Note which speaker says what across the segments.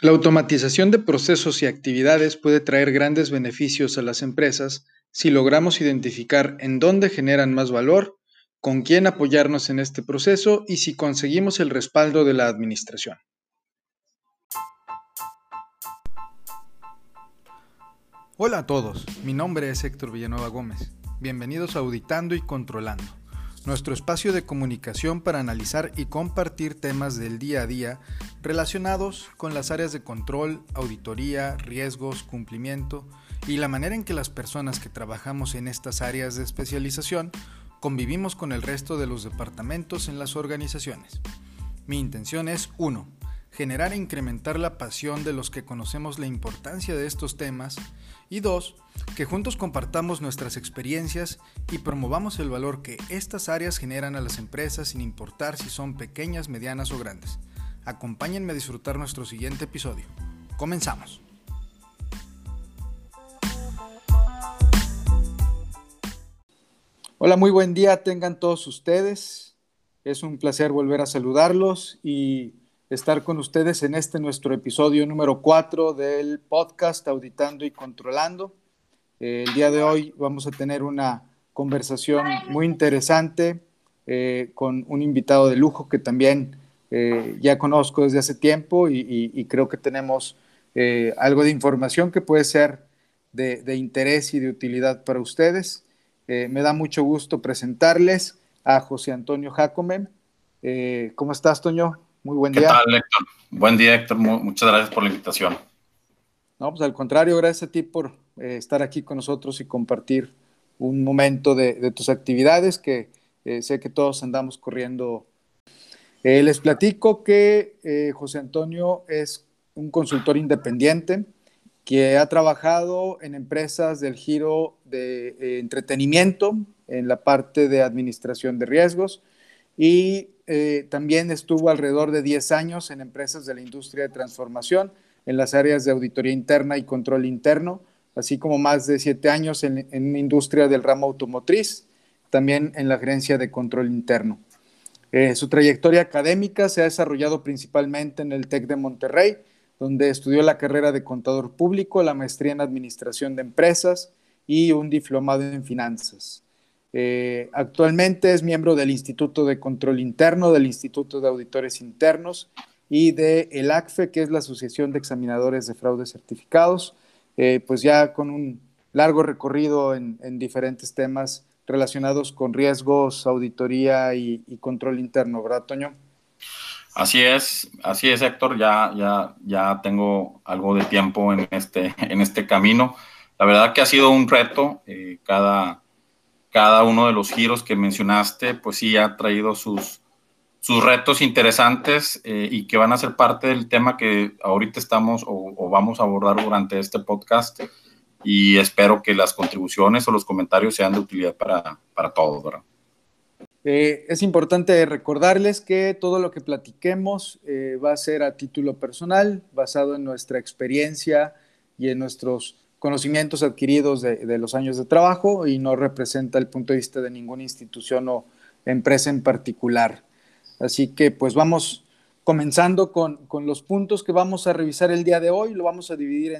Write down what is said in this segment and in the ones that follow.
Speaker 1: La automatización de procesos y actividades puede traer grandes beneficios a las empresas si logramos identificar en dónde generan más valor, con quién apoyarnos en este proceso y si conseguimos el respaldo de la administración. Hola a todos, mi nombre es Héctor Villanueva Gómez. Bienvenidos a Auditando y Controlando nuestro espacio de comunicación para analizar y compartir temas del día a día relacionados con las áreas de control, auditoría, riesgos, cumplimiento y la manera en que las personas que trabajamos en estas áreas de especialización convivimos con el resto de los departamentos en las organizaciones. Mi intención es 1 generar e incrementar la pasión de los que conocemos la importancia de estos temas y dos, que juntos compartamos nuestras experiencias y promovamos el valor que estas áreas generan a las empresas sin importar si son pequeñas, medianas o grandes. Acompáñenme a disfrutar nuestro siguiente episodio. Comenzamos. Hola, muy buen día tengan todos ustedes. Es un placer volver a saludarlos y estar con ustedes en este nuestro episodio número 4 del podcast Auditando y Controlando. Eh, el día de hoy vamos a tener una conversación muy interesante eh, con un invitado de lujo que también eh, ya conozco desde hace tiempo y, creo que tenemos algo de información que puede ser de, interés y de utilidad para ustedes. me da mucho gusto presentarles a José Antonio Jacome. ¿Cómo estás, Toño? Muy buen día. ¿Qué tal,
Speaker 2: Héctor? Buen día, Héctor. Muchas gracias por la invitación.
Speaker 1: No, pues al contrario, gracias a ti por eh, estar aquí con nosotros y compartir un momento de, tus actividades que eh, sé que todos andamos corriendo. Eh, les platico que José Antonio es un consultor independiente que ha trabajado en empresas del giro de entretenimiento, en la parte de administración de riesgos y eh, también estuvo alrededor de 10 años en empresas de la industria de transformación, en las áreas de auditoría interna y control interno, así como más de 7 años en, industria del ramo automotriz, también en la gerencia de control interno. Eh, su trayectoria académica se ha desarrollado principalmente en el TEC de Monterrey, donde estudió la carrera de contador público, la maestría en administración de empresas y un diplomado en finanzas. Eh, actualmente es miembro del Instituto de Control Interno, del Instituto de Auditores Internos y de el ACFE, que es la Asociación de Examinadores de Fraudes Certificados, eh, pues ya con un largo recorrido en, diferentes temas relacionados con riesgos, auditoría y, control interno, ¿verdad, Toño?
Speaker 2: Así es, así es, Héctor. Ya, ya, ya tengo algo de tiempo en este, en este camino. La verdad que ha sido un reto. Eh, cada, cada uno de los giros que mencionaste, pues sí ha traído sus, sus retos interesantes eh, y que van a ser parte del tema que ahorita estamos o, vamos a abordar durante este podcast. Y espero que las contribuciones o los comentarios sean de utilidad para, para todos.
Speaker 1: Eh, es importante recordarles que todo lo que platiquemos eh, va a ser a título personal, basado en nuestra experiencia y en nuestros conocimientos adquiridos de, los años de trabajo y no representa el punto de vista de ninguna institución o empresa en particular. Así que pues vamos comenzando con, los puntos que vamos a revisar el día de hoy. Lo vamos a dividir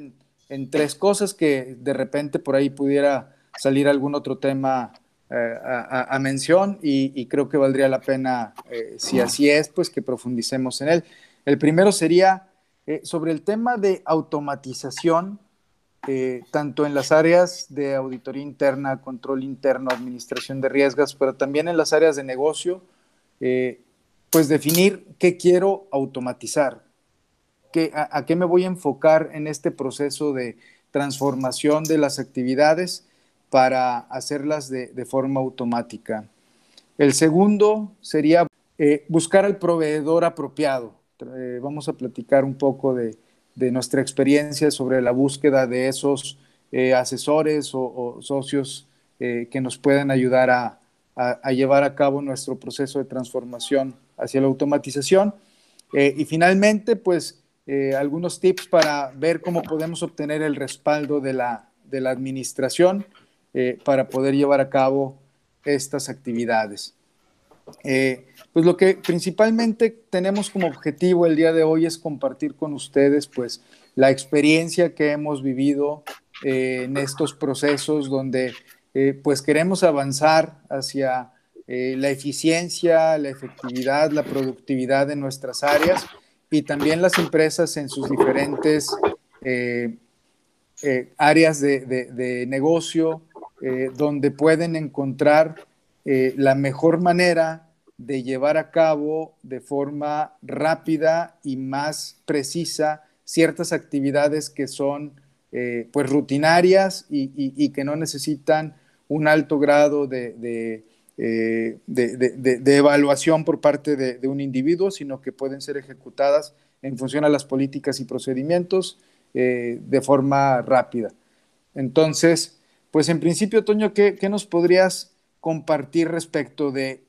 Speaker 1: en, tres cosas que de repente por ahí pudiera salir algún otro tema eh, a, mención y, creo que valdría la pena, eh, si así es, pues que profundicemos en él. El primero sería eh, sobre el tema de automatización eh, tanto en las áreas de auditoría interna, control interno, administración de riesgos, pero también en las áreas de negocio, eh, pues definir qué quiero automatizar, qué, a, qué me voy a enfocar en este proceso de transformación de las actividades para hacerlas de, forma automática. El segundo sería eh, buscar al proveedor apropiado. vamos a platicar un poco de, de nuestra experiencia sobre la búsqueda de esos eh, asesores o, socios eh, que nos puedan ayudar a, llevar a cabo nuestro proceso de transformación hacia la automatización. Eh, y finalmente, pues algunos tips para ver cómo podemos obtener el respaldo de la, de la administración para poder llevar a cabo estas actividades. Pues lo que principalmente tenemos como objetivo el día de hoy es compartir con ustedes pues la experiencia que hemos vivido en estos procesos donde pues queremos avanzar hacia la eficiencia, la efectividad, la productividad de nuestras áreas y también las empresas en sus diferentes eh, eh, áreas de, negocio, eh, donde pueden encontrar la mejor manera de llevar a cabo de forma rápida y más precisa ciertas actividades que son pues rutinarias y, que no necesitan un alto grado de, de, evaluación por parte de, un individuo, sino que pueden ser ejecutadas en función a las políticas y procedimientos eh, de forma rápida. Entonces, pues en principio, Toño, ¿qué, nos podrías compartir respecto de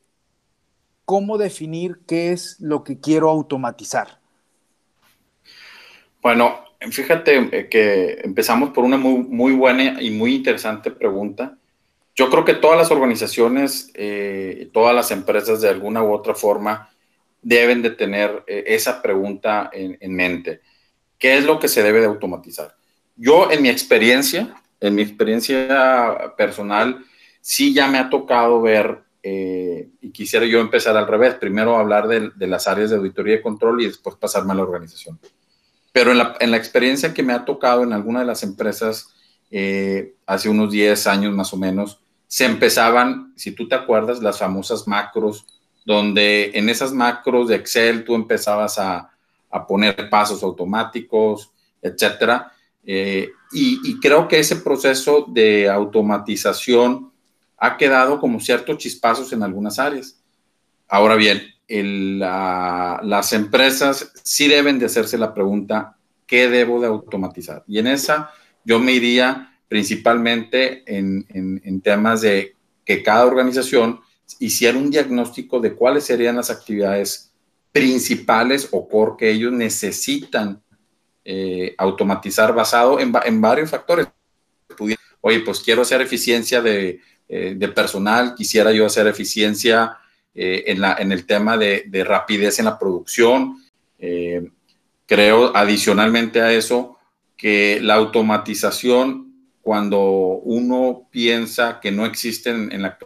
Speaker 1: cómo definir qué es lo que quiero automatizar?
Speaker 2: Bueno, fíjate eh, que empezamos por una muy, buena y muy interesante pregunta. Yo creo que todas las organizaciones, eh, todas las empresas de alguna u otra forma deben de tener esa pregunta en, en mente. ¿Qué es lo que se debe de automatizar? Yo, en mi experiencia, en mi experiencia personal, sí ya me ha tocado ver, eh, y quisiera yo empezar al revés, primero hablar de, las áreas de auditoría y control y después pasarme a la organización. Pero en la, experiencia que me ha tocado en alguna de las empresas, eh, hace unos 10 años más o menos, se empezaban, si tú te acuerdas, las famosas macros, donde en esas macros de Excel tú empezabas a, a poner pasos automáticos, etcétera. Eh, y, creo que ese proceso de automatización ha quedado como ciertos chispazos en algunas áreas. Ahora bien, las empresas sí deben de hacerse la pregunta, ¿qué debo de automatizar? Y en esa yo me iría principalmente en, en temas de que cada organización hiciera un diagnóstico de cuáles serían las actividades principales o core que ellos necesitan eh, automatizar basado en, varios factores. Oye, pues quiero hacer eficiencia de, eh, personal, quisiera yo hacer eficiencia eh, en, la, en, el tema de, rapidez en la producción. creo adicionalmente a eso que la automatización, cuando uno piensa que no existen en la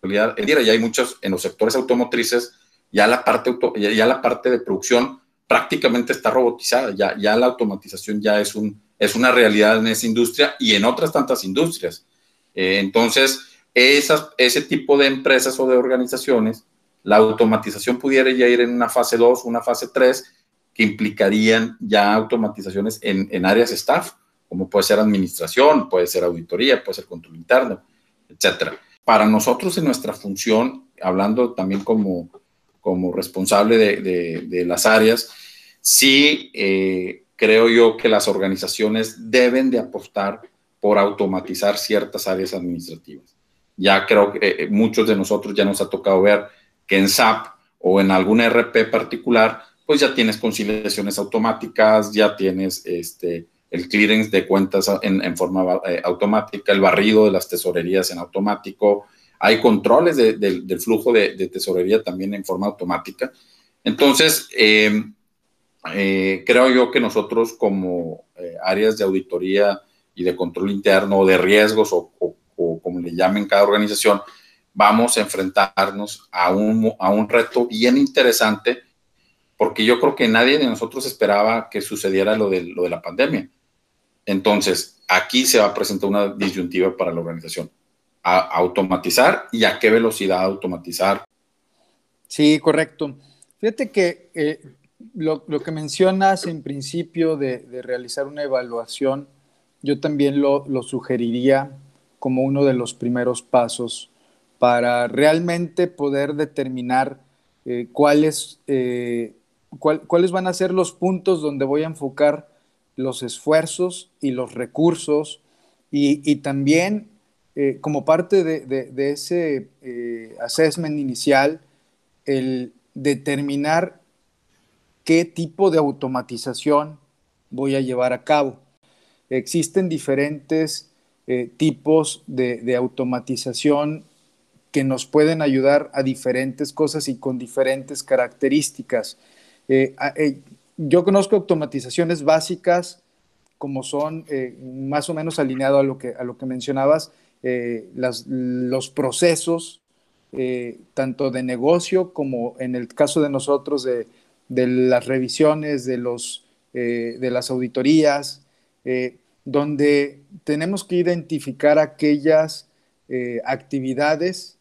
Speaker 2: actualidad, ya hay muchos en los sectores automotrices, ya la parte, ya la parte de producción prácticamente está robotizada, ya, ya la automatización ya es, un, es una realidad en esa industria y en otras tantas industrias. Eh, entonces, esas, ese tipo de empresas o de organizaciones, la automatización pudiera ya ir en una fase 2, una fase 3, que implicarían ya automatizaciones en, en áreas staff, como puede ser administración, puede ser auditoría, puede ser control interno, etcétera. Para nosotros en nuestra función, hablando también como, como responsable de, las áreas, sí eh, creo yo que las organizaciones deben de apostar por automatizar ciertas áreas administrativas. Ya creo que eh, muchos de nosotros ya nos ha tocado ver que en SAP o en algún RP particular, pues ya tienes conciliaciones automáticas, ya tienes este, el clearance de cuentas en, forma eh, automática, el barrido de las tesorerías en automático, hay controles del flujo de, tesorería también en forma automática. Entonces, eh, eh, creo yo que nosotros como áreas de auditoría y de control interno, de riesgos o, como le llamen cada organización, vamos a enfrentarnos a un, a un reto bien interesante porque yo creo que nadie de nosotros esperaba que sucediera lo de, lo de la pandemia. Entonces, aquí se va a presentar una disyuntiva para la organización automatizar y a qué velocidad automatizar.
Speaker 1: Sí, correcto. Fíjate que eh, lo, que mencionas en principio de, realizar una evaluación, yo también lo, sugeriría como uno de los primeros pasos para realmente poder determinar eh, cuáles, eh, cuáles van a ser los puntos donde voy a enfocar los esfuerzos y los recursos y, también eh, como parte de, ese eh, assessment inicial, el determinar qué tipo de automatización voy a llevar a cabo. Existen diferentes eh, tipos de, automatización que nos pueden ayudar a diferentes cosas y con diferentes características. Eh, eh, yo conozco automatizaciones básicas como son más o menos alineado a lo que, a lo que mencionabas, los procesos, tanto de negocio como en el caso de nosotros de, las revisiones, de, los, de las auditorías, donde tenemos que identificar aquellas eh, actividades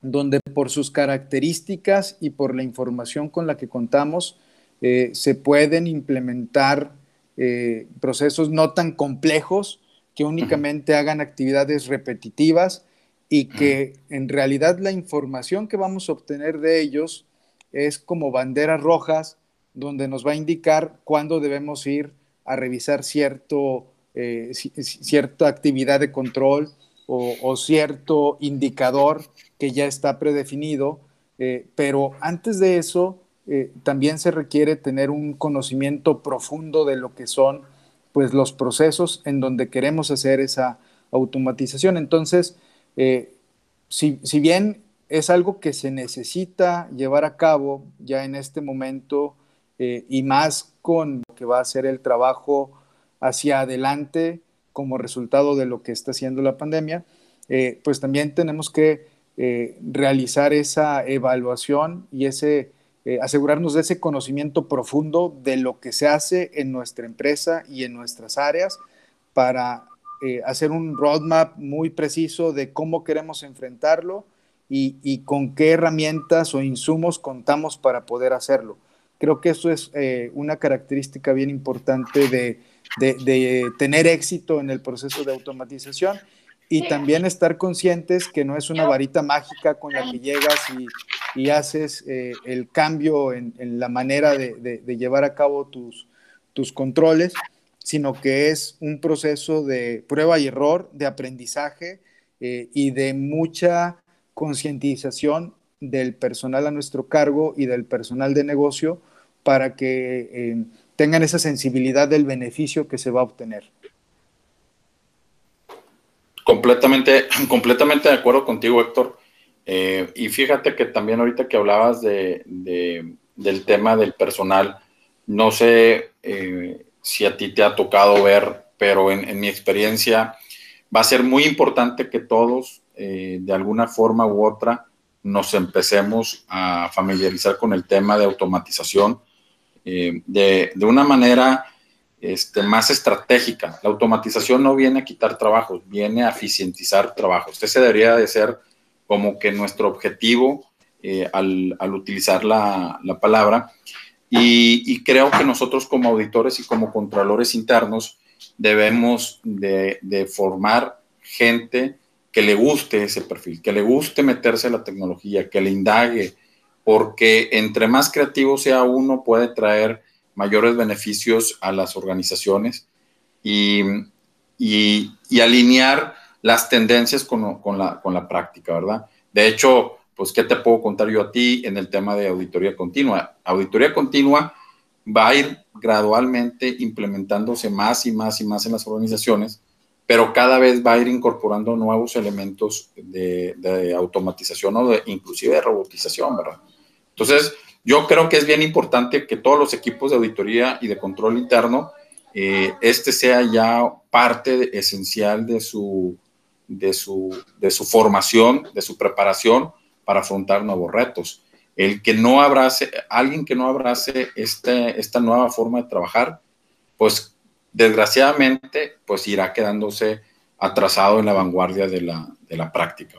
Speaker 1: donde por sus características y por la información con la que contamos eh, se pueden implementar eh, procesos no tan complejos que únicamente hagan actividades repetitivas y que en realidad la información que vamos a obtener de ellos es como banderas rojas donde nos va a indicar cuándo debemos ir a revisar cierto eh, cierta actividad de control o, cierto indicador que ya está predefinido, eh, pero antes de eso eh, también se requiere tener un conocimiento profundo de lo que son pues, los procesos en donde queremos hacer esa automatización. Entonces, si, si bien es algo que se necesita llevar a cabo ya en este momento y más con lo que va a ser el trabajo hacia adelante como resultado de lo que está haciendo la pandemia, eh, pues también tenemos que eh, realizar esa evaluación y ese, eh, asegurarnos de ese conocimiento profundo de lo que se hace en nuestra empresa y en nuestras áreas para hacer un roadmap muy preciso de cómo queremos enfrentarlo y, y, con qué herramientas o insumos contamos para poder hacerlo. Creo que eso es una característica bien importante de, de, tener éxito en el proceso de automatización y también estar conscientes que no es una varita mágica con la que llegas y, haces eh, el cambio en, la manera de, llevar a cabo tus, tus controles, sino que es un proceso de prueba y error, de aprendizaje eh, y de mucha concientización del personal a nuestro cargo y del personal de negocio para que eh, tengan esa sensibilidad del beneficio que se va a obtener.
Speaker 2: Completamente, completamente de acuerdo contigo, Héctor. Eh, y fíjate que también ahorita que hablabas de, del tema del personal, no sé eh, si a ti te ha tocado ver, pero en, mi experiencia va a ser muy importante que todos, eh, de alguna forma u otra, nos empecemos a familiarizar con el tema de automatización eh, de, una manera este, más estratégica. La automatización no viene a quitar trabajos, viene a eficientizar trabajos. Ese debería de ser como que nuestro objetivo eh, al, utilizar la, palabra. Y, creo que nosotros como auditores y como contralores internos debemos de, de formar gente que le guste ese perfil, que le guste meterse en la tecnología, que le indague, porque entre más creativo sea uno puede traer mayores beneficios a las organizaciones y, alinear las tendencias con, la, práctica, ¿verdad? De hecho, pues, ¿qué te puedo contar yo a ti en el tema de auditoría continua? Auditoría continua va a ir gradualmente implementándose más y más y más en las organizaciones, pero cada vez va a ir incorporando nuevos elementos de, de automatización o de, inclusive de robotización, ¿verdad? Entonces, yo creo que es bien importante que todos los equipos de auditoría y de control interno, eh, este sea ya parte esencial de su, de, su, de su formación, de su preparación para afrontar nuevos retos. El que no abrace, alguien que no abrace este, esta nueva forma de trabajar, pues desgraciadamente, pues irá quedándose atrasado en la vanguardia de la, de la práctica.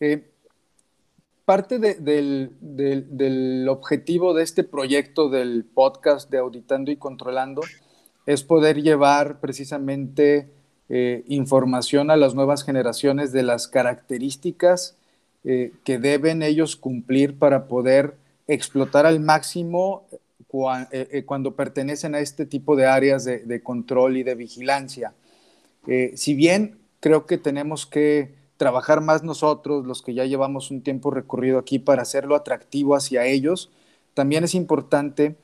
Speaker 1: Eh, parte del, objetivo de este proyecto del podcast de Auditando y Controlando es poder llevar precisamente eh, información a las nuevas generaciones de las características eh, que deben ellos cumplir para poder explotar al máximo eh, cuando pertenecen a este tipo de áreas de control y de vigilancia. si bien creo que tenemos que trabajar más nosotros, los que ya llevamos un tiempo recorrido aquí, para hacerlo atractivo hacia ellos, también es importante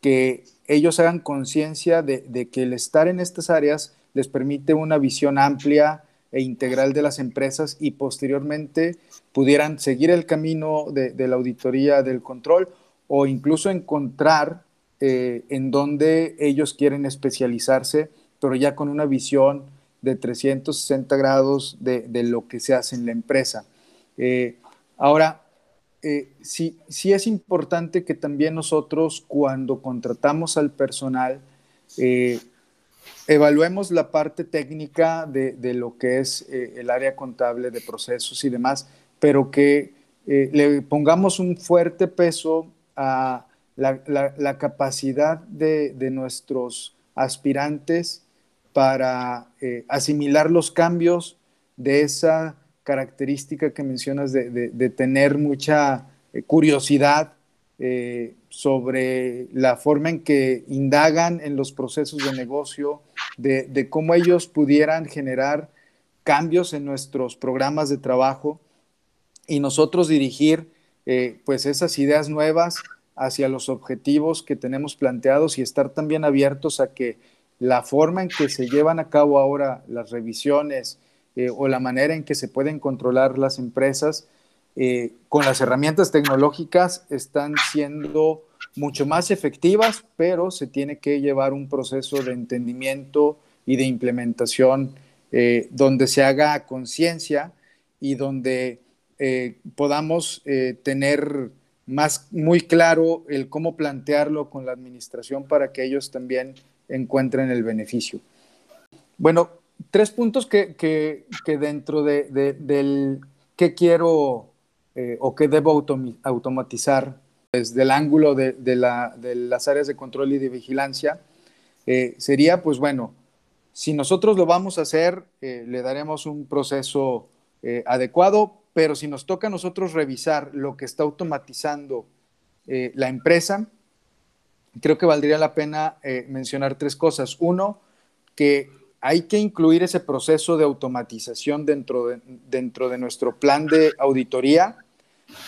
Speaker 1: que ellos hagan conciencia de, que el estar en estas áreas les permite una visión amplia, e integral de las empresas y posteriormente pudieran seguir el camino de, la auditoría del control o incluso encontrar eh, en donde ellos quieren especializarse, pero ya con una visión de 360 grados de, lo que se hace en la empresa. Eh, ahora, eh, sí, sí, es importante que también nosotros cuando contratamos al personal, evaluemos la parte técnica de, lo que es el área contable de procesos y demás, pero que le pongamos un fuerte peso a la, capacidad de, nuestros aspirantes para eh, asimilar los cambios de esa característica que mencionas de, tener mucha eh, curiosidad eh, sobre la forma en que indagan en los procesos de negocio, de, cómo ellos pudieran generar cambios en nuestros programas de trabajo y nosotros dirigir pues esas ideas nuevas hacia los objetivos que tenemos planteados y estar también abiertos a que la forma en que se llevan a cabo ahora las revisiones eh, o la manera en que se pueden controlar las empresas eh, con las herramientas tecnológicas están siendo mucho más efectivas, pero se tiene que llevar un proceso de entendimiento y de implementación eh, donde se haga conciencia y donde podamos tener más muy claro el cómo plantearlo con la administración para que ellos también encuentren el beneficio. Bueno, tres puntos que, que, dentro de, del qué quiero eh, o qué debo automatizar desde el ángulo de, de, la, de, las áreas de control y de vigilancia, eh, sería, pues bueno, si nosotros lo vamos a hacer, eh, le daremos un proceso adecuado, pero si nos toca a nosotros revisar lo que está automatizando la empresa, creo que valdría la pena eh, mencionar tres cosas. Uno, que hay que incluir ese proceso de automatización dentro de, dentro de nuestro plan de auditoría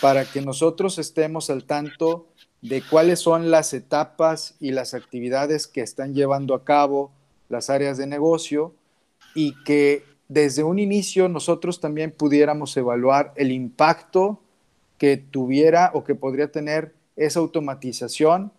Speaker 1: para que nosotros estemos al tanto de cuáles son las etapas y las actividades que están llevando a cabo las áreas de negocio y que desde un inicio nosotros también pudiéramos evaluar el impacto que tuviera o que podría tener esa automatización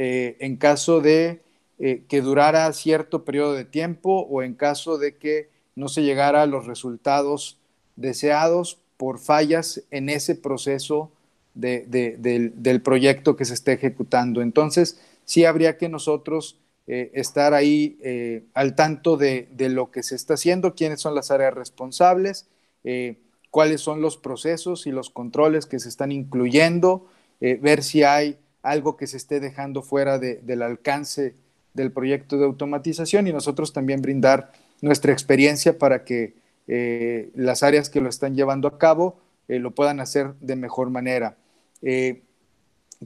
Speaker 1: eh, en caso de eh, que durara cierto periodo de tiempo o en caso de que no se llegara a los resultados deseados por fallas en ese proceso del proyecto que se esté ejecutando. Entonces, sí habría que nosotros eh, estar ahí al tanto de, lo que se está haciendo, quiénes son las áreas responsables, cuáles son los procesos y los controles que se están incluyendo, ver si hay algo que se esté dejando fuera del alcance del proyecto de automatización y nosotros también brindar nuestra experiencia para que las áreas que lo están llevando a cabo lo puedan hacer de mejor manera.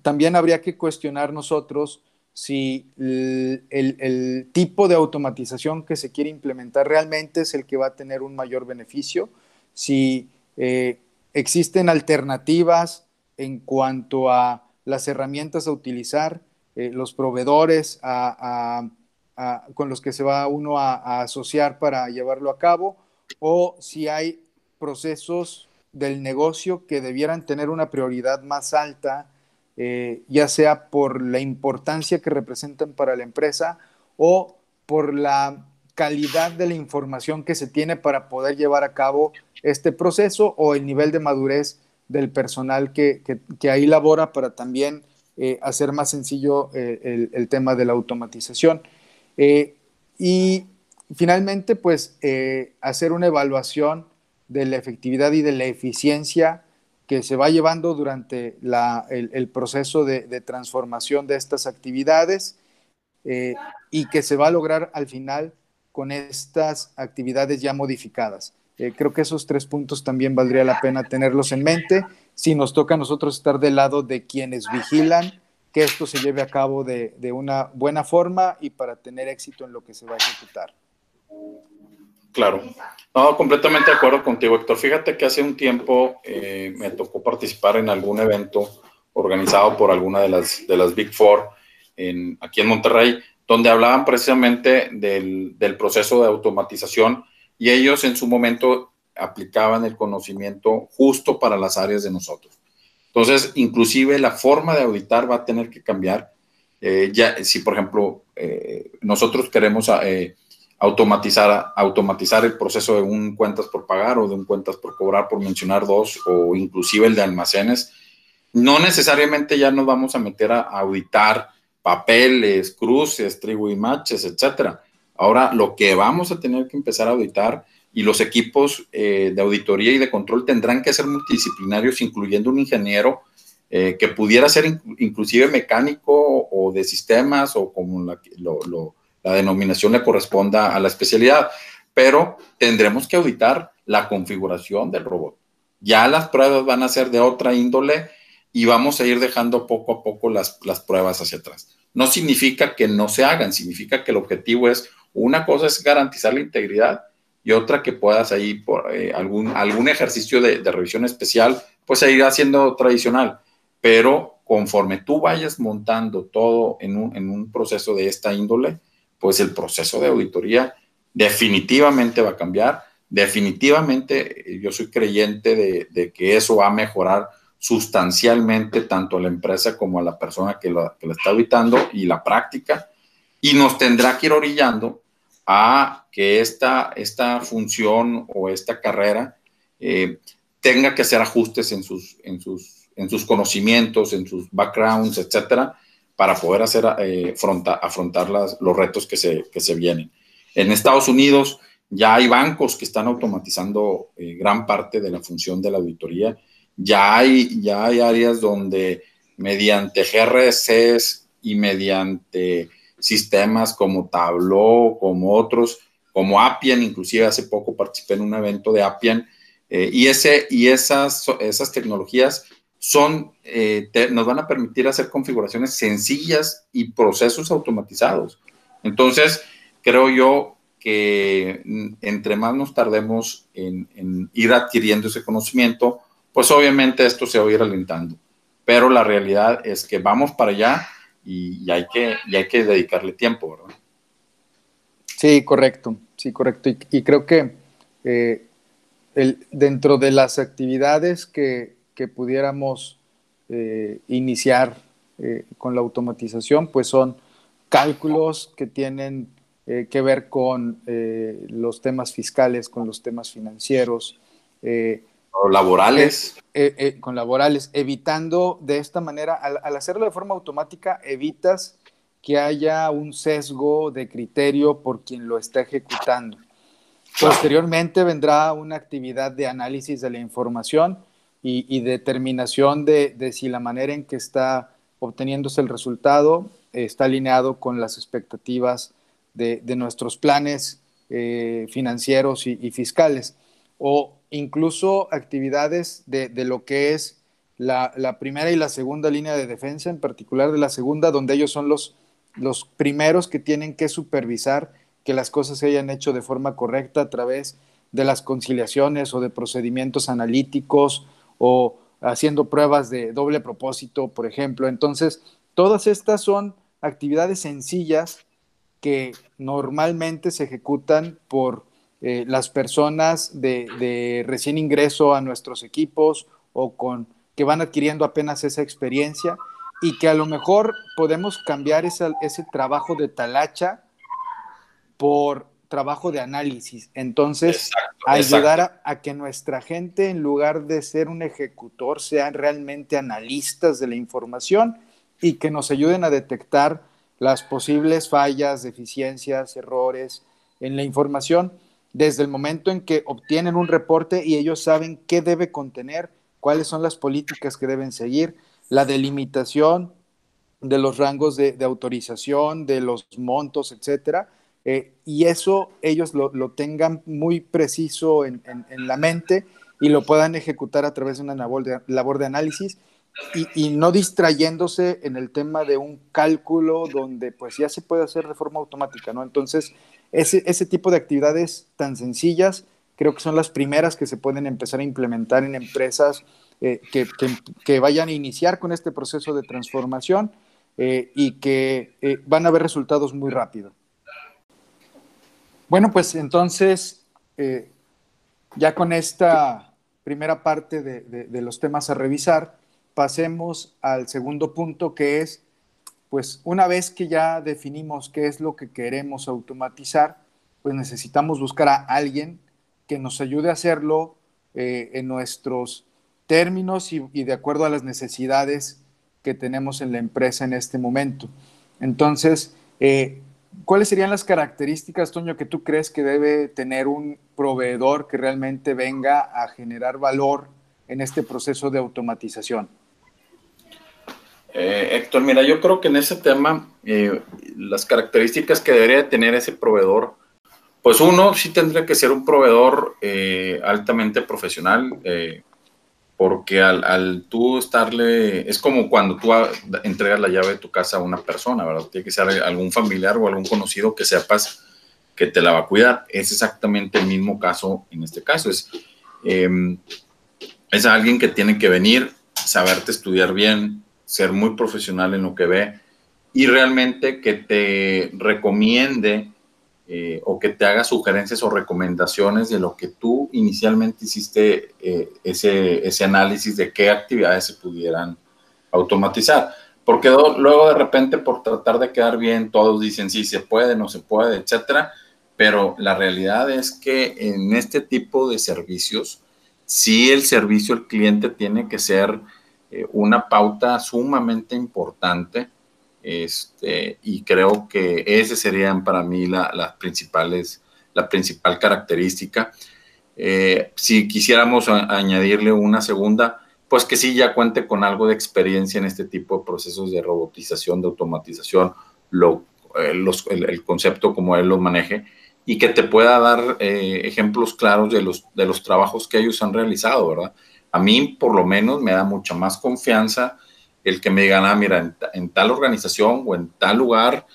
Speaker 1: también habría que cuestionar nosotros si el, tipo de automatización que se quiere implementar realmente es el que va a tener un mayor beneficio, si eh, existen alternativas en cuanto a las herramientas a utilizar, eh, los proveedores con los que se va uno a asociar para llevarlo a cabo, o si hay procesos del negocio que debieran tener una prioridad más alta eh, ya sea por la importancia que representan para la empresa o por la calidad de la información que se tiene para poder llevar a cabo este proceso o el nivel de madurez del personal que, ahí labora para también eh, hacer más sencillo eh, el, tema de la automatización. y finalmente, pues hacer una evaluación de la efectividad y de la eficiencia que se va llevando durante el, proceso de, transformación de estas actividades eh, y que se va a lograr al final con estas actividades ya modificadas. Eh, creo que esos tres puntos también valdría la pena tenerlos en mente si nos toca a nosotros estar del lado de quienes vigilan que esto se lleve a cabo de, de una buena forma y para tener éxito en lo que se va a ejecutar.
Speaker 2: Claro. No, completamente de acuerdo contigo, Héctor. Fíjate que hace un tiempo eh, me tocó participar en algún evento organizado por alguna de las, de las Big Four aquí en Monterrey, donde hablaban precisamente del, proceso de automatización y ellos en su momento aplicaban el conocimiento justo para las áreas de nosotros. Entonces, inclusive la forma de auditar va a tener que cambiar. Eh, ya, si, por ejemplo, eh, nosotros queremos eh, automatizar, automatizar el proceso de un cuentas por pagar o de un cuentas por cobrar, por mencionar dos, o inclusive el de almacenes, no necesariamente ya nos vamos a meter a auditar papeles, cruces, trigo y matches, etcétera. Ahora, lo que vamos a tener que empezar a auditar y los equipos eh, de auditoría y de control tendrán que ser multidisciplinarios, incluyendo un ingeniero eh, que pudiera ser inclusive mecánico o de sistemas o como la, denominación le corresponda a la especialidad, pero tendremos que auditar la configuración del robot. Ya las pruebas van a ser de otra índole y vamos a ir dejando poco a poco las pruebas hacia atrás. No significa que no se hagan, significa que el objetivo es, una cosa es garantizar la integridad y otra que puedas ahí por eh, algún, algún ejercicio de, revisión especial, pues seguir haciendo tradicional. Pero conforme tú vayas montando todo en un, en un proceso de esta índole, pues el proceso de auditoría definitivamente va a cambiar. Definitivamente eh, yo soy creyente de, que eso va a mejorar sustancialmente tanto a la empresa como a la persona que la, que la está auditando y la práctica. Y nos tendrá que ir orillando a que esta, esta función o esta carrera eh, tenga que hacer ajustes en sus, en, sus, en sus conocimientos, en sus backgrounds, etcétera, para poder hacer, eh, afrontar los retos que se, que se vienen. En Estados Unidos ya hay bancos que están automatizando eh, gran parte de la función de la auditoría. Ya hay, ya hay áreas donde mediante GRCs y mediante sistemas como Tableau, como otros, como Appian, inclusive hace poco participé en un evento de Appian, eh, y, ese, y esas, esas tecnologías son, eh, nos van a permitir hacer configuraciones sencillas y procesos automatizados. Entonces, creo yo que entre más nos tardemos en, en ir adquiriendo ese conocimiento, pues obviamente esto se va a ir alentando. Pero la realidad es que vamos para allá y, hay, que, hay que dedicarle tiempo, ¿verdad?
Speaker 1: Sí, correcto, sí, correcto. Y, creo que eh, el, dentro de las actividades que, pudiéramos eh, iniciar eh, con la automatización, pues son cálculos que tienen que ver con los temas fiscales, con los temas financieros,
Speaker 2: laborales.
Speaker 1: Eh, eh, con laborales, evitando de esta manera, al, hacerlo de forma automática, evitas que haya un sesgo de criterio por quien lo está ejecutando. Posteriormente vendrá una actividad de análisis de la información y, determinación de, si la manera en que está obteniéndose el resultado está alineado con las expectativas de, nuestros planes eh, financieros y, y fiscales. O incluso actividades de, lo que es la, primera y la segunda línea de defensa, en particular de la segunda, donde ellos son los, los primeros que tienen que supervisar que las cosas se hayan hecho de forma correcta a través de las conciliaciones o de procedimientos analíticos o haciendo pruebas de doble propósito, por ejemplo. Entonces, todas estas son actividades sencillas que normalmente se ejecutan por eh, las personas de, recién ingreso a nuestros equipos o con que van adquiriendo apenas esa experiencia y que a lo mejor podemos cambiar ese trabajo de talacha por trabajo de análisis. Entonces, ayudar a, que nuestra gente, en lugar de ser un ejecutor, sean realmente analistas de la información y que nos ayuden a detectar las posibles fallas, deficiencias, errores en la información desde el momento en que obtienen un reporte y ellos saben qué debe contener, cuáles son las políticas que deben seguir, la delimitación de los rangos de, autorización, de los montos, etcétera, eh, y eso ellos lo, tengan muy preciso en, la mente y lo puedan ejecutar a través de una labor de, labor de análisis y, y, no distrayéndose en el tema de un cálculo donde pues ya se puede hacer de forma automática, ¿no? Entonces, ese, tipo de actividades tan sencillas creo que son las primeras que se pueden empezar a implementar en empresas eh, que, vayan a iniciar con este proceso de transformación eh, y que eh, van a ver resultados muy rápido. Bueno, pues entonces ya con esta primera parte de, los temas a revisar, pasemos al segundo punto que es, pues una vez que ya definimos qué es lo que queremos automatizar, pues necesitamos buscar a alguien que nos ayude a hacerlo eh, en nuestros términos y, de acuerdo a las necesidades que tenemos en la empresa en este momento. Entonces, eh, ¿cuáles serían las características, Toño, que tú crees que debe tener un proveedor que realmente venga a generar valor en este proceso de automatización?
Speaker 2: Eh, Héctor, mira, yo creo que en ese tema, las características que debería tener ese proveedor pues uno sí tendría que ser un proveedor eh, altamente profesional, eh, porque al, tú estarle, es como cuando tú entregas la llave de tu casa a una persona, ¿verdad? Tiene que ser algún familiar o algún conocido que sepas que te la va a cuidar. Es exactamente el mismo caso en este caso. Es, em, es alguien que tiene que venir, saberte estudiar bien, ser muy profesional en lo que ve y realmente que te recomiende eh, o que te haga sugerencias o recomendaciones de lo que tú inicialmente hiciste eh, ese, ese análisis de qué actividades se pudieran automatizar. Porque luego de repente por tratar de quedar bien, todos dicen sí, se puede, no se puede, etcétera. Pero la realidad es que en este tipo de servicios, sí el servicio al cliente tiene que ser eh, una pauta sumamente importante este, y creo que ese serían para mí las principales, la principal característica. Eh, si quisiéramos añadirle una segunda, pues que sí ya cuente con algo de experiencia en este tipo de procesos de robotización, de automatización, lo, eh, el, concepto como él lo maneje y que te pueda dar ejemplos claros de los, de los trabajos que ellos han realizado, ¿verdad? A mí, por lo menos, me da mucha más confianza el que me digan, ah, mira, en, tal organización o en tal lugar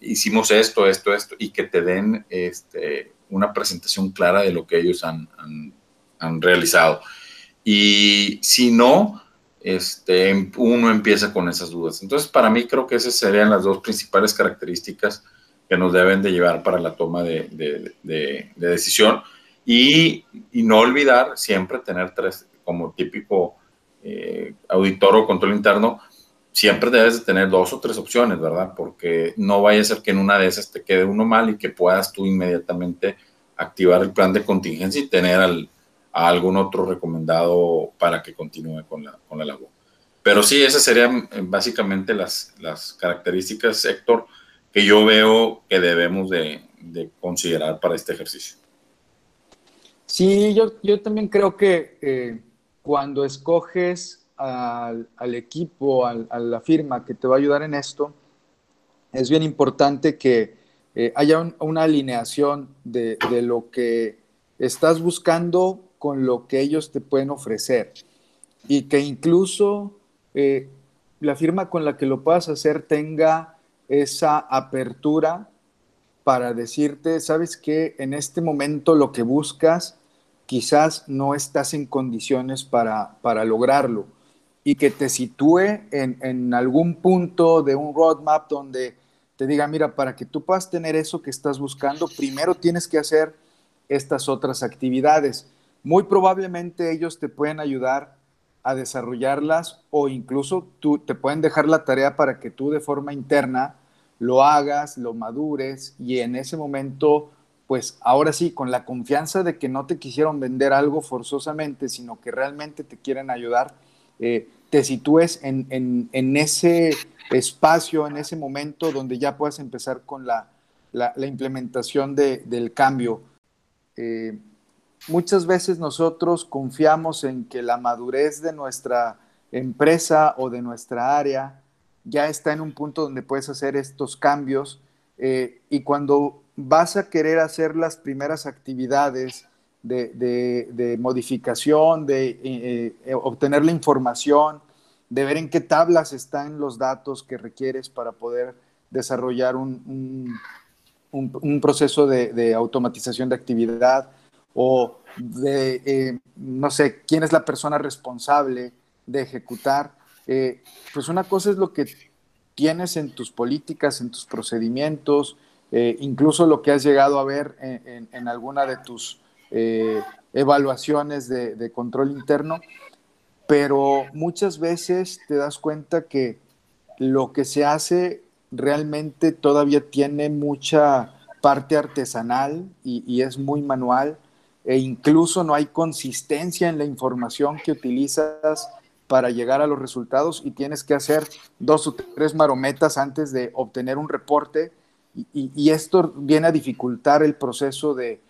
Speaker 2: hicimos esto, esto, esto, y que te den este, una presentación clara de lo que ellos han, realizado. Y si no, este, uno empieza con esas dudas. Entonces, para mí creo que esas serían las dos principales características que nos deben de llevar para la toma de, de, de, decisión. Y, no olvidar siempre tener tres, como típico eh, auditor o control interno, siempre debes de tener dos o tres opciones, ¿verdad? Porque no vaya a ser que en una de esas te quede uno mal y que puedas tú inmediatamente activar el plan de contingencia y tener al, a algún otro recomendado para que continúe con la, con la labor. Pero sí, esas serían eh, básicamente las, las características, Héctor, que yo veo que debemos de, de considerar para este ejercicio.
Speaker 1: Sí, yo, yo también creo que eh, cuando escoges al, equipo, a la firma que te va a ayudar en esto, es bien importante que eh, haya una alineación de, lo que estás buscando con lo que ellos te pueden ofrecer. Y que incluso eh, la firma con la que lo puedas hacer tenga esa apertura para decirte, sabes que en este momento lo que buscas quizás no estás en condiciones para, para lograrlo y que te sitúe en, en, algún punto de un roadmap donde te diga, mira, para que tú puedas tener eso que estás buscando, primero tienes que hacer estas otras actividades. Muy probablemente ellos te pueden ayudar a desarrollarlas o incluso tú te pueden dejar la tarea para que tú de forma interna lo hagas, lo madures y en ese momento pues ahora sí, con la confianza de que no te quisieron vender algo forzosamente, sino que realmente te quieren ayudar, eh, te sitúes en, ese espacio, en ese momento donde ya puedas empezar con la, implementación del cambio. Eh, muchas veces nosotros confiamos en que la madurez de nuestra empresa o de nuestra área ya está en un punto donde puedes hacer estos cambios eh, y cuando vas a querer hacer las primeras actividades de, modificación, de eh, eh, obtener la información, de ver en qué tablas están los datos que requieres para poder desarrollar un, proceso de, automatización de actividad o de, eh, no sé, quién es la persona responsable de ejecutar. pues una cosa es lo que tienes en tus políticas, en tus procedimientos, eh, incluso lo que has llegado a ver en, alguna de tus eh, evaluaciones de, control interno, pero muchas veces te das cuenta que lo que se hace realmente todavía tiene mucha parte artesanal y, es muy manual e incluso no hay consistencia en la información que utilizas para llegar a los resultados y tienes que hacer dos o tres marometas antes de obtener un reporte y, esto viene a dificultar el proceso de,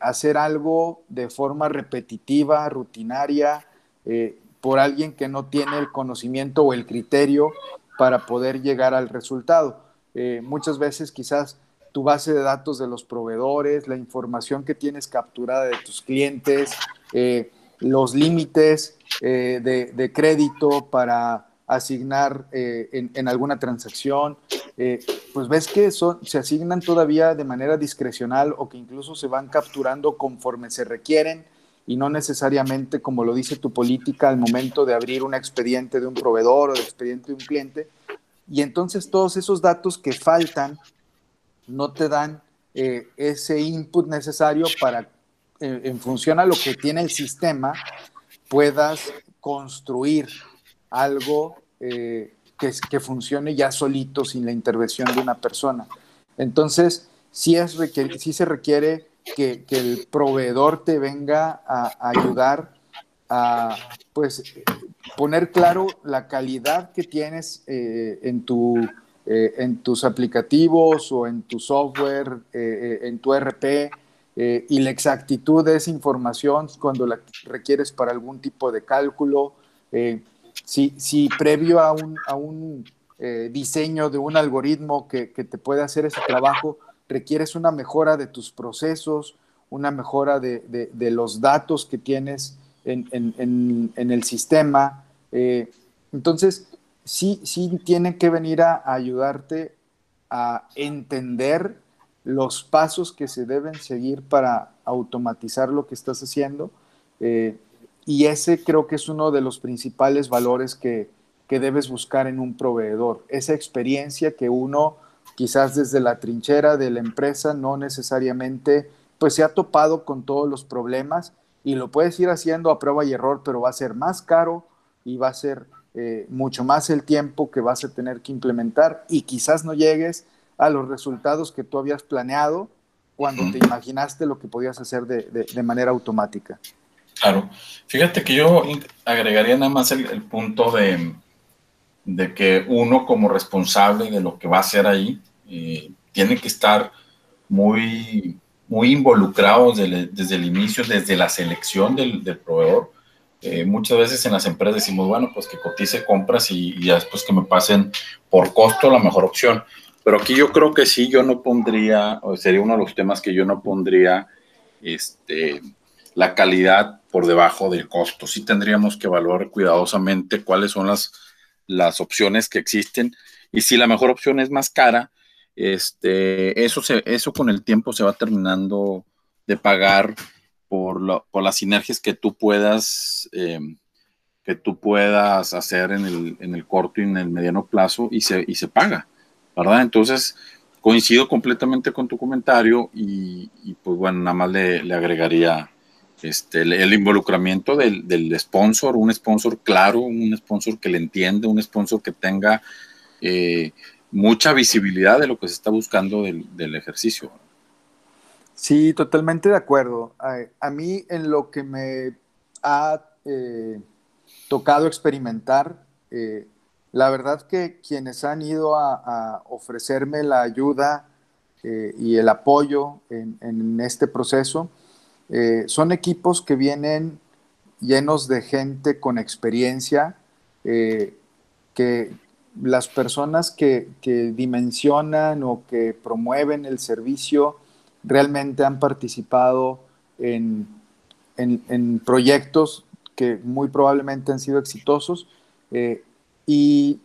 Speaker 1: hacer algo de forma repetitiva, rutinaria, eh, por alguien que no tiene el conocimiento o el criterio para poder llegar al resultado. Eh, muchas veces quizás tu base de datos de los proveedores, la información que tienes capturada de tus clientes, eh, los límites de, crédito para asignar en, alguna transacción, eh, pues ves que son, se asignan todavía de manera discrecional o que incluso se van capturando conforme se requieren y no necesariamente como lo dice tu política al momento de abrir un expediente de un proveedor o de expediente de un cliente. Y entonces todos esos datos que faltan no te dan eh, ese input necesario para, eh, en función a lo que tiene el sistema, puedas construir algo que, funcione ya solito sin la intervención de una persona. Entonces, sí, es sí se requiere que, el proveedor te venga a, ayudar a pues, poner claro la calidad que tienes eh, en, tu, eh, en tus aplicativos o en tu software, eh, en tu RP, y la exactitud de esa información cuando la requieres para algún tipo de cálculo si, previo a un, eh, diseño de un algoritmo que, te puede hacer ese trabajo, requieres una mejora de tus procesos, una mejora de, los datos que tienes en, el sistema. Eh, entonces, sí, sí tiene que venir a, ayudarte a entender los pasos que se deben seguir para automatizar lo que estás haciendo. Eh, y ese creo que es uno de los principales valores que, debes buscar en un proveedor, esa experiencia que uno quizás desde la trinchera de la empresa no necesariamente pues se ha topado con todos los problemas y lo puedes ir haciendo a prueba y error, pero va a ser más caro y va a ser eh, mucho más el tiempo que vas a tener que implementar y quizás no llegues a los resultados que tú habías planeado cuando te imaginaste lo que podías hacer de manera automática.
Speaker 2: Claro. Fíjate que yo agregaría nada más el, punto de, de, que uno como responsable de lo que va a hacer ahí eh, tiene que estar muy, muy involucrado desde el, inicio, desde la selección del, proveedor. Eh, muchas veces en las empresas decimos, bueno, pues que cotice compras y, y después que me pasen por costo la mejor opción. Pero aquí yo creo que sí, yo no pondría, o sería uno de los temas que yo no pondría, este, la calidad por debajo del costo. Sí tendríamos que evaluar cuidadosamente cuáles son las, las opciones que existen y si la mejor opción es más cara, este, eso, se, eso con el tiempo se va terminando de pagar por, por las sinergias que tú puedas em, que tú puedas hacer en el, en el, corto y en el mediano plazo y se, y se paga, ¿verdad? Entonces, coincido completamente con tu comentario y, pues bueno, nada más le agregaría este, el, involucramiento del, sponsor, un sponsor claro, un sponsor que le entiende, un sponsor que tenga eh, mucha visibilidad de lo que se está buscando del, ejercicio.
Speaker 1: Sí, totalmente de acuerdo. A, mí en lo que me ha eh, tocado experimentar, eh, la verdad que quienes han ido a, ofrecerme la ayuda y el apoyo en este proceso, eh, son equipos que vienen llenos de gente con experiencia, eh, que las personas que, dimensionan o que promueven el servicio realmente han participado en, proyectos que muy probablemente han sido exitosos. Eh, y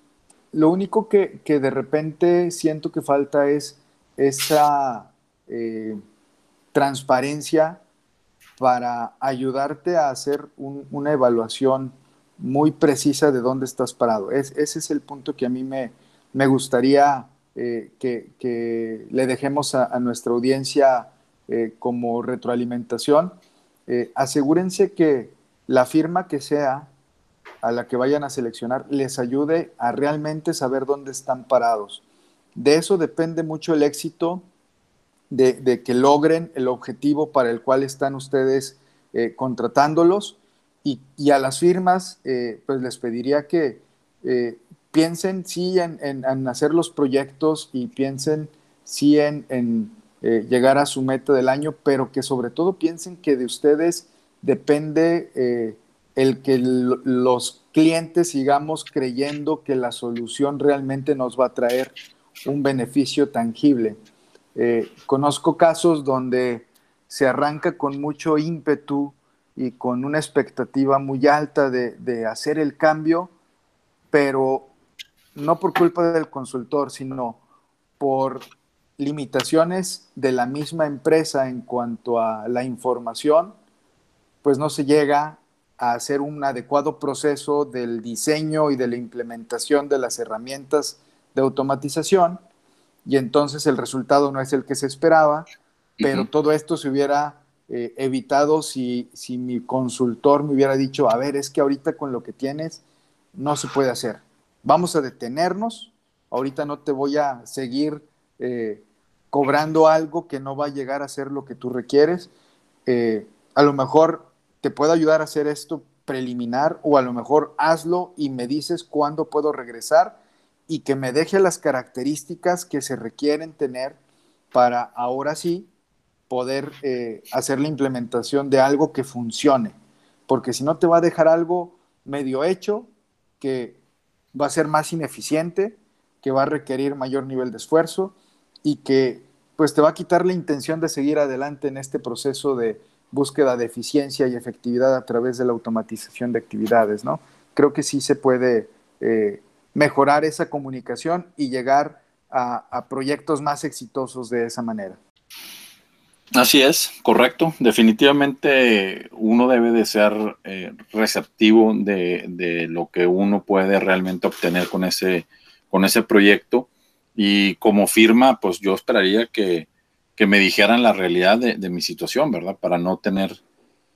Speaker 1: lo único que, de repente siento que falta es esa transparencia para ayudarte a hacer una evaluación muy precisa de dónde estás parado. ese es el punto que a mí me, gustaría eh, que, le dejemos a, nuestra audiencia eh, como retroalimentación, eh, asegúrense que la firma que sea a la que vayan a seleccionar les ayude a realmente saber dónde están parados. De eso depende mucho el éxito de, que logren el objetivo para el cual están ustedes eh, contratándolos y, a las firmas pues les pediría que piensen sí en, hacer los proyectos y piensen sí en, eh, llegar a su meta del año, pero que sobre todo piensen que de ustedes depende eh, el que los clientes sigamos creyendo que la solución realmente nos va a traer un beneficio tangible. Eh, conozco casos donde se arranca con mucho ímpetu y con una expectativa muy alta de, de hacer el cambio, pero no por culpa del consultor, sino por limitaciones de la misma empresa en cuanto a la información, pues no se llega a hacer un adecuado proceso del diseño y de la implementación de las herramientas de automatización y entonces el resultado no es el que se esperaba, pero todo esto se hubiera eh, evitado si, si mi consultor me hubiera dicho, a ver, es que ahorita con lo que tienes no se puede hacer. Vamos a detenernos, ahorita no te voy a seguir eh, cobrando algo que no va a llegar a ser lo que tú requieres. Eh, a lo mejor te puedo ayudar a hacer esto preliminar o a lo mejor hazlo y me dices cuándo puedo regresar y que me deje las características que se requieren tener para ahora sí poder eh, hacer la implementación de algo que funcione. Porque si no te va a dejar algo medio hecho que va a ser más ineficiente, que va a requerir mayor nivel de esfuerzo y que pues te va a quitar la intención de seguir adelante en este proceso de búsqueda de eficiencia y efectividad a través de la automatización de actividades, ¿no? Creo que sí se puede eh, mejorar esa comunicación y llegar a proyectos más exitosos de esa manera.
Speaker 2: Así es, correcto. Definitivamente uno debe de ser eh, receptivo de, lo que uno puede realmente obtener con ese, con ese proyecto. Y como firma, pues yo esperaría que, me dijeran la realidad de, mi situación, ¿verdad? Para no tener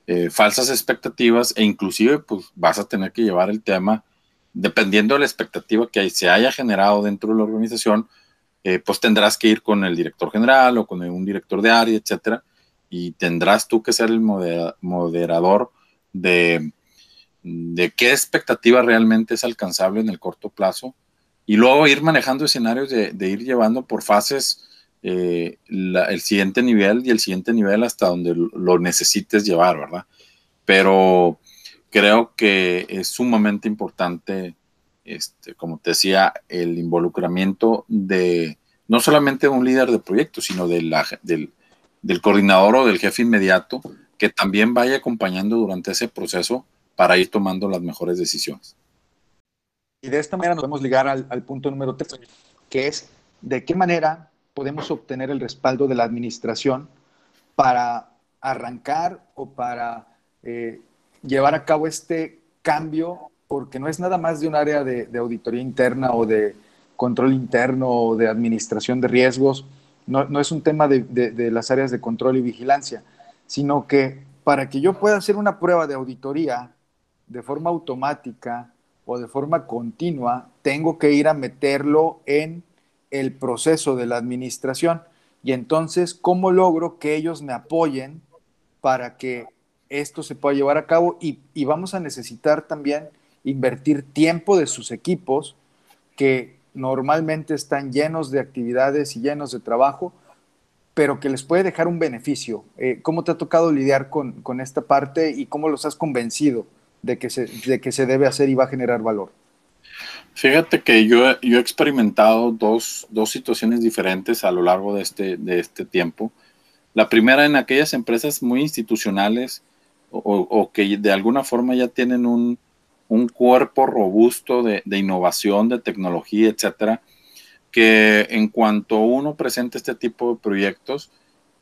Speaker 2: eh, falsas expectativas e inclusive pues vas a tener que llevar el tema, dependiendo de la expectativa que se haya generado dentro de la organización, eh, pues tendrás que ir con el director general o con un director de área, etcétera, y tendrás tú que ser el moderador de, de qué expectativa realmente es alcanzable en el corto plazo y luego ir manejando escenarios de, ir llevando por fases eh, el siguiente nivel y el siguiente nivel hasta donde lo necesites llevar, ¿verdad? Pero creo que es sumamente importante este, como te decía, el involucramiento de no solamente un líder de proyecto, sino de la, del, del coordinador o del jefe inmediato, que también vaya acompañando durante ese proceso para ir tomando las mejores decisiones.
Speaker 1: Y de esta manera nos podemos ligar al, punto número tres, que es de qué manera podemos obtener el respaldo de la administración para arrancar o para eh, llevar a cabo este cambio porque no es nada más de un área de, auditoría interna o de control interno o de administración de riesgos, no, es un tema de, las áreas de control y vigilancia, sino que para que yo pueda hacer una prueba de auditoría de forma automática o de forma continua, tengo que ir a meterlo en el proceso de la administración. Y entonces, ¿cómo logro que ellos me apoyen para que esto se pueda llevar a cabo? Y, vamos a necesitar también invertir tiempo de sus equipos que normalmente están llenos de actividades y llenos de trabajo, pero que les puede dejar un beneficio. Eh, ¿Cómo te ha tocado lidiar con, esta parte y cómo los has convencido de que, se, de que se debe hacer y va a generar valor?
Speaker 2: Fíjate que yo, yo he experimentado dos, situaciones diferentes a lo largo de este, de este tiempo. La primera en aquellas empresas muy institucionales o que de alguna forma ya tienen un, un cuerpo robusto de, innovación, de tecnología, etcétera, que en cuanto uno presenta este tipo de proyectos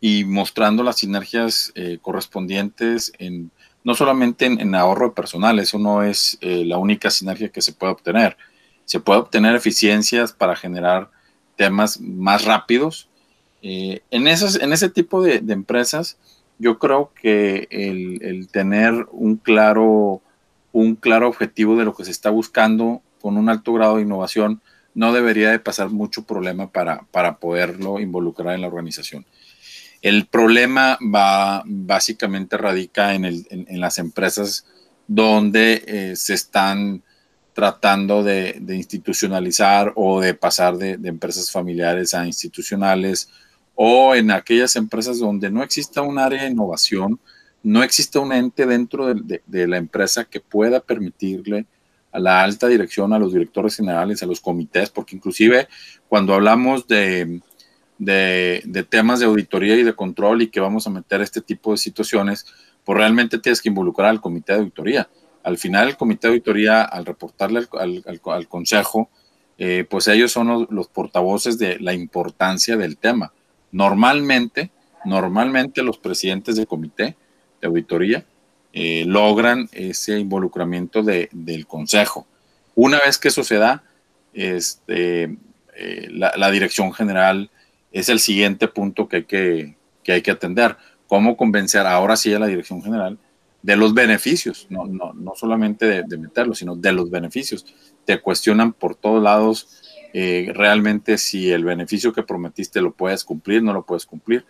Speaker 2: y mostrando las sinergias eh, correspondientes en no solamente en, ahorro personal, eso no es eh, la única sinergia que se puede obtener. Se puede obtener eficiencias para generar temas más rápidos Eh, en, esas, en ese tipo de, empresas, yo creo que el, tener un claro, un claro objetivo de lo que se está buscando con un alto grado de innovación no debería de pasar mucho problema para, para poderlo involucrar en la organización. El problema va básicamente radica en, el, en, las empresas donde eh, se están tratando de, institucionalizar o de pasar de, empresas familiares a institucionales o en aquellas empresas donde no exista un área de innovación, no exista un ente dentro de, la empresa que pueda permitirle a la alta dirección, a los directores generales, a los comités, porque inclusive cuando hablamos de, de, temas de auditoría y de control y que vamos a meter este tipo de situaciones, pues realmente tienes que involucrar al comité de auditoría. Al final, el comité de auditoría, al reportarle al, consejo, eh, pues ellos son los, portavoces de la importancia del tema. Normalmente, normalmente los presidentes del comité de auditoría eh, logran ese involucramiento del consejo. Una vez que eso se da, este, eh, la, dirección general es el siguiente punto que hay que, atender. ¿Cómo convencer ahora sí a la dirección general de los beneficios? No, no, no solamente de, de meterlo, sino de los beneficios. Te cuestionan por todos lados eh, realmente si el beneficio que prometiste lo puedes cumplir, no lo puedes cumplir.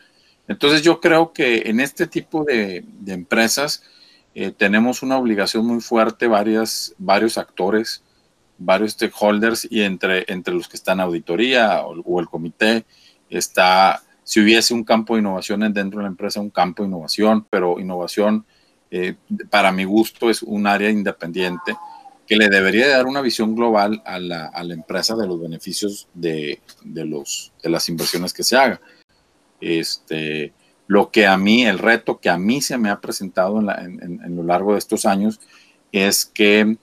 Speaker 2: Entonces yo creo que en este tipo de, empresas eh, tenemos una obligación muy fuerte, varias, varios actores, varios stakeholders y entre, entre los que están auditoría o el comité, está, si hubiese un campo de innovación dentro de la empresa, un campo de innovación, pero innovación, eh, para mi gusto, es un área independiente que le debería dar una visión global a la, a la empresa de los beneficios de, de, los, de las inversiones que se haga. Este, lo que a mí, el reto que a mí se me ha presentado en, en, lo largo de estos años es que,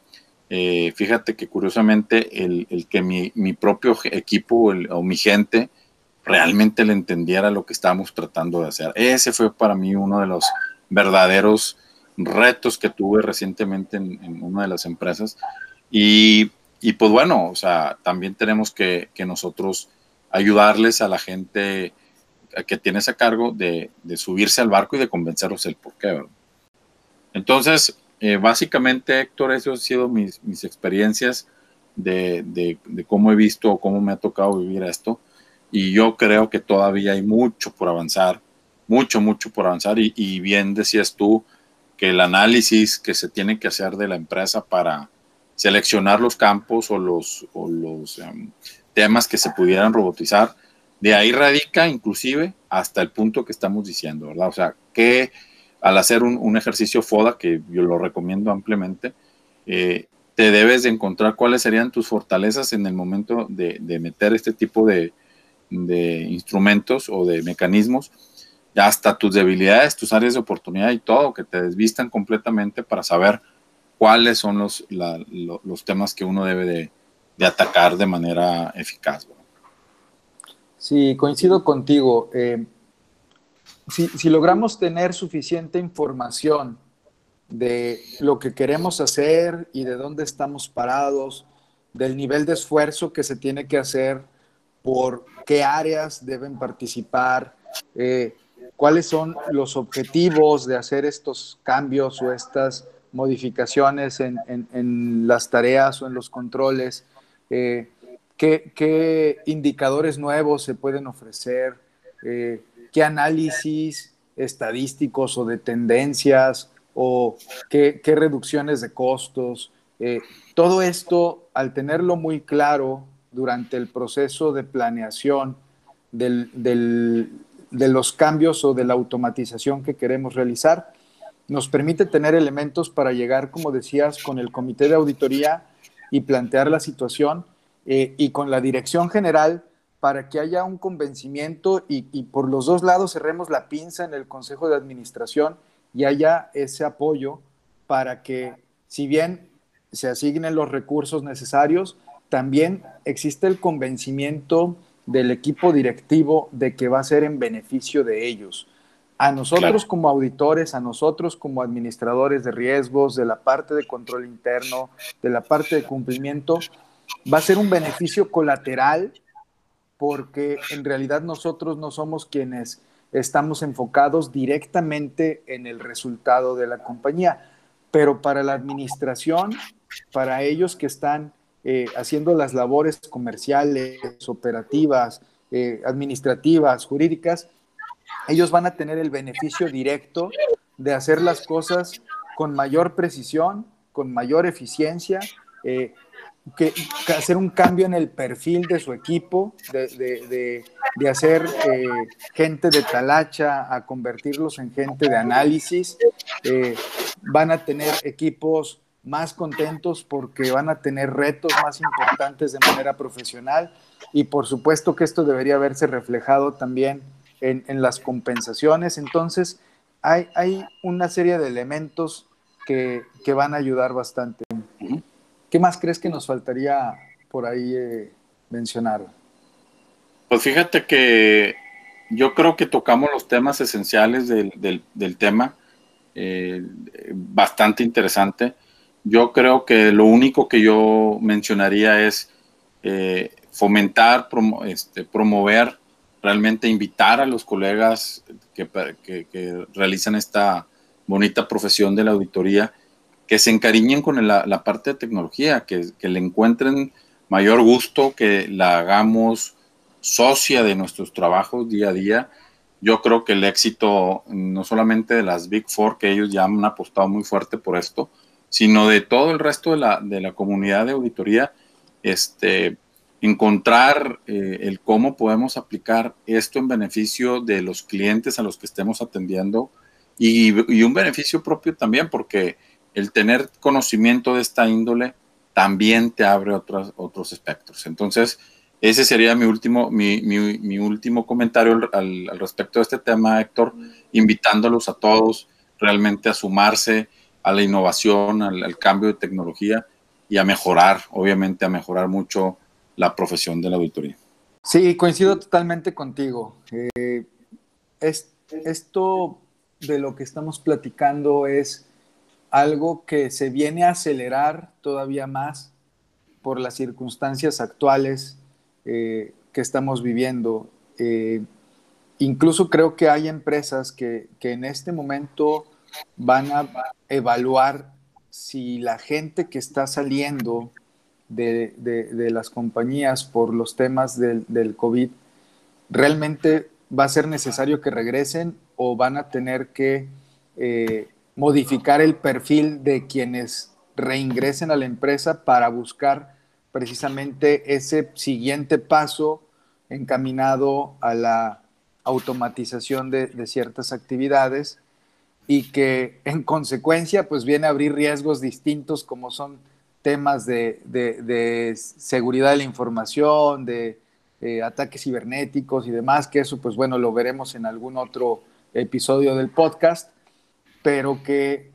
Speaker 2: eh, fíjate que curiosamente el, el que mi, mi, propio equipo o mi gente realmente le entendiera lo que estábamos tratando de hacer. Ese fue para mí uno de los verdaderos retos que tuve recientemente en, una de las empresas. Y, y, pues bueno, o sea, también tenemos que, que, nosotros ayudarles a la gente que tiene ese cargo de, de, subirse al barco y de convencerlos el por qué. Entonces, eh, básicamente, Héctor, eso han sido mis, mis experiencias de, de, de, cómo he visto o cómo me ha tocado vivir esto y yo creo que todavía hay mucho por avanzar, mucho, mucho por avanzar y, bien decías tú que el análisis que se tiene que hacer de la empresa para seleccionar los campos o los, o los em, temas que se pudieran robotizar, de ahí radica inclusive hasta el punto que estamos diciendo, ¿verdad? O sea, que al hacer un, ejercicio FODA, que yo lo recomiendo ampliamente, eh, te debes de encontrar cuáles serían tus fortalezas en el momento de meter este tipo de, de instrumentos o de mecanismos, hasta tus debilidades, tus áreas de oportunidad y todo, que te desvistan completamente para saber cuáles son los, los temas que uno debe de, atacar de manera eficaz.
Speaker 1: Sí, coincido contigo. Eh, si, si, logramos tener suficiente información de lo que queremos hacer y de dónde estamos parados, del nivel de esfuerzo que se tiene que hacer por qué áreas deben participar, eh, cuáles son los objetivos de hacer estos cambios o estas modificaciones en, las tareas o en los controles, eh, qué, indicadores nuevos se pueden ofrecer, eh, qué análisis estadísticos o de tendencias o qué, qué reducciones de costos. todo esto, al tenerlo muy claro, durante el proceso de planeación de los cambios o de la automatización que queremos realizar, nos permite tener elementos para llegar, como decías, con el comité de auditoría y plantear la situación eh, y con la dirección general para que haya un convencimiento y, y, por los dos lados cerremos la pinza en el Consejo de Administración y haya ese apoyo para que, si bien se asignen los recursos necesarios, también existe el convencimiento del equipo directivo de que va a ser en beneficio de ellos. A nosotros como auditores, a nosotros como administradores de riesgos, de la parte de control interno, de la parte de cumplimiento, va a ser un beneficio colateral porque en realidad nosotros no somos quienes estamos enfocados directamente en el resultado de la compañía, pero para la administración, para ellos que están eh, haciendo las labores comerciales, operativas, eh, administrativas, jurídicas, ellos van a tener el beneficio directo de hacer las cosas con mayor precisión, con mayor eficiencia, eh, que, hacer un cambio en el perfil de su equipo, de, hacer eh, gente de talacha a convertirlos en gente de análisis. Van a tener equipos más contentos porque van a tener retos más importantes de manera profesional y por supuesto que esto debería verse reflejado también en, en las compensaciones. Entonces, hay, hay, una serie de elementos que, que, van a ayudar bastante. ¿Qué más crees que nos faltaría por ahí eh, mencionar?
Speaker 2: Pues fíjate que yo creo que tocamos los temas esenciales del, del, tema, eh, bastante interesante. Yo creo que lo único que yo mencionaría es eh, fomentar, este, promover realmente invitar a los colegas que, realizan esta bonita profesión de la auditoría que se encariñen con la, parte de tecnología, que, le encuentren mayor gusto, que la hagamos socia de nuestros trabajos día a día. Yo creo que el éxito no solamente de las Big Four, que ellos ya han apostado muy fuerte por esto, sino de todo el resto de la, de la comunidad de auditoría, este, encontrar eh, el cómo podemos aplicar esto en beneficio de los clientes a los que estemos atendiendo y, un beneficio propio también, porque el tener conocimiento de esta índole también te abre otros, otros espectros. Entonces, ese sería mi último, mi, mi, último comentario al, al, respecto de este tema, Héctor, invitándolos a todos realmente a sumarse a la innovación, al, cambio de tecnología y a mejorar, obviamente a mejorar mucho la profesión de la auditoría.
Speaker 1: Sí, coincido totalmente contigo. Eh, es, esto de lo que estamos platicando es algo que se viene a acelerar todavía más por las circunstancias actuales eh, que estamos viviendo. Eh, incluso creo que hay empresas que, que en este momento van a evaluar si la gente que está saliendo de, las compañías por los temas del, COVID, realmente va a ser necesario que regresen o van a tener que eh, modificar el perfil de quienes reingresen a la empresa para buscar precisamente ese siguiente paso encaminado a la automatización de, ciertas actividades y que en consecuencia pues viene a abrir riesgos distintos como son temas de, seguridad de la información, de ataques cibernéticos y demás, que eso pues bueno, lo veremos en algún otro episodio del podcast, pero que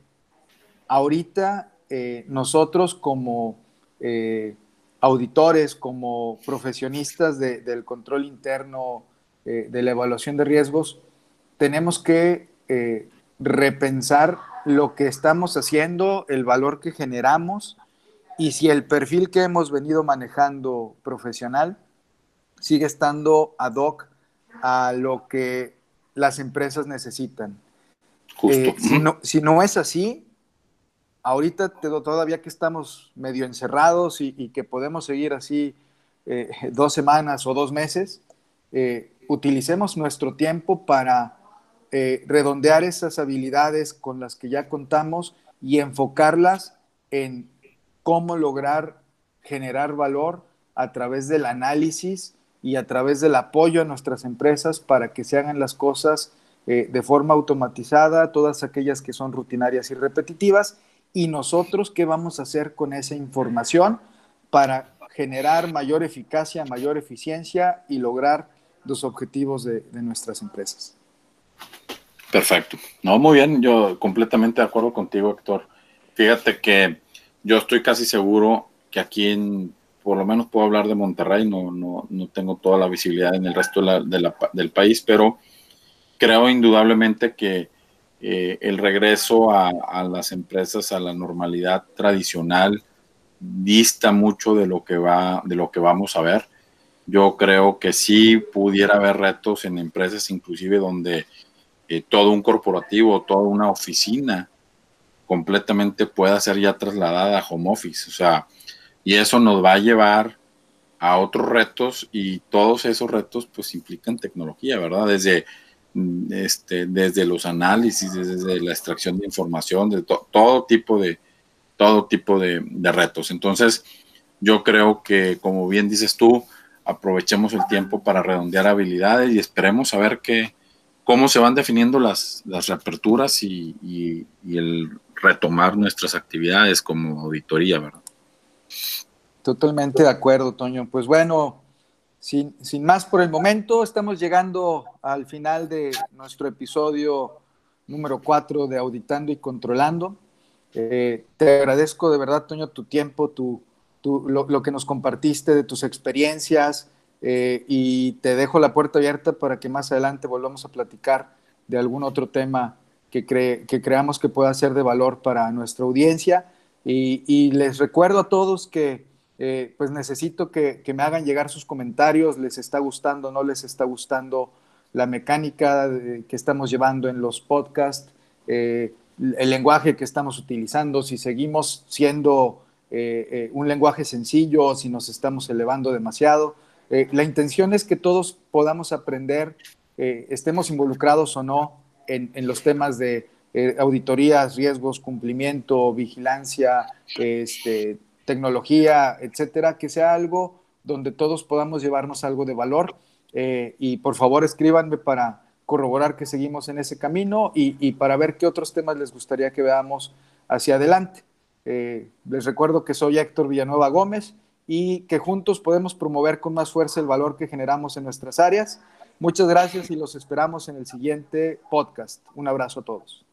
Speaker 1: ahorita eh, nosotros como eh, auditores, como profesionistas del control interno, eh, de la evaluación de riesgos, tenemos que repensar lo que estamos haciendo, el valor que generamos y si el perfil que hemos venido manejando profesional sigue estando ad hoc a lo que las empresas necesitan. Eh, si, no, es así, ahorita todavía que estamos medio encerrados y, que podemos seguir así eh, dos semanas o dos meses, eh, utilicemos nuestro tiempo para redondear esas habilidades con las que ya contamos y enfocarlas en cómo lograr generar valor a través del análisis y a través del apoyo a nuestras empresas para que se hagan las cosas eh, de forma automatizada, todas aquellas que son rutinarias y repetitivas, y nosotros qué vamos a hacer con esa información para generar mayor eficacia, mayor eficiencia y lograr los objetivos de nuestras empresas.
Speaker 2: Perfecto. No, muy bien, yo completamente de acuerdo contigo, Héctor. Fíjate que yo estoy casi seguro que aquí en, por lo menos puedo hablar de Monterrey, no, no, no tengo toda la visibilidad en el resto del país, pero creo indudablemente que eh, el regreso a, las empresas a la normalidad tradicional dista mucho de lo que va, de lo que vamos a ver. yo creo que sí pudiera haber retos en empresas inclusive donde eh, todo un corporativo, toda una oficina completamente pueda ser ya trasladada a home office. O sea, y eso nos va a llevar a otros retos y todos esos retos pues implican tecnología, ¿verdad? Desde, mm, este, desde los análisis, desde la extracción de información, de todo tipo de todo tipo de, de retos. Entonces, yo creo que, como bien dices tú, aprovechemos el tiempo para redondear habilidades y esperemos a ver qué, cómo se van definiendo las, las reaperturas y, y, el retomar nuestras actividades como auditoría, ¿verdad?
Speaker 1: Totalmente de acuerdo, Toño. Pues bueno, sin, sin, más por el momento, estamos llegando al final de nuestro episodio número 4 de Auditando y Controlando. Eh, te agradezco de verdad, Toño, tu tiempo, tu, lo, que nos compartiste de tus experiencias eh, y te dejo la puerta abierta para que más adelante volvamos a platicar de algún otro tema que, que creamos que pueda ser de valor para nuestra audiencia. Y, les recuerdo a todos que eh, pues necesito que, me hagan llegar sus comentarios, les está gustando, no les está gustando la mecánica que estamos llevando en los podcasts, eh, el lenguaje que estamos utilizando, si seguimos siendo un lenguaje sencillo si nos estamos elevando demasiado. Eh, la intención es que todos podamos aprender, estemos involucrados o no en, los temas de auditorías, riesgos, cumplimiento, vigilancia, este, tecnología, etcétera, que sea algo donde todos podamos llevarnos algo de valor. y por favor escríbanme para corroborar que seguimos en ese camino y para ver qué otros temas les gustaría que veamos hacia adelante. Eh, les recuerdo que soy Héctor Villanueva Gómez y que juntos podemos promover con más fuerza el valor que generamos en nuestras áreas. Muchas gracias y los esperamos en el siguiente podcast. Un abrazo a todos.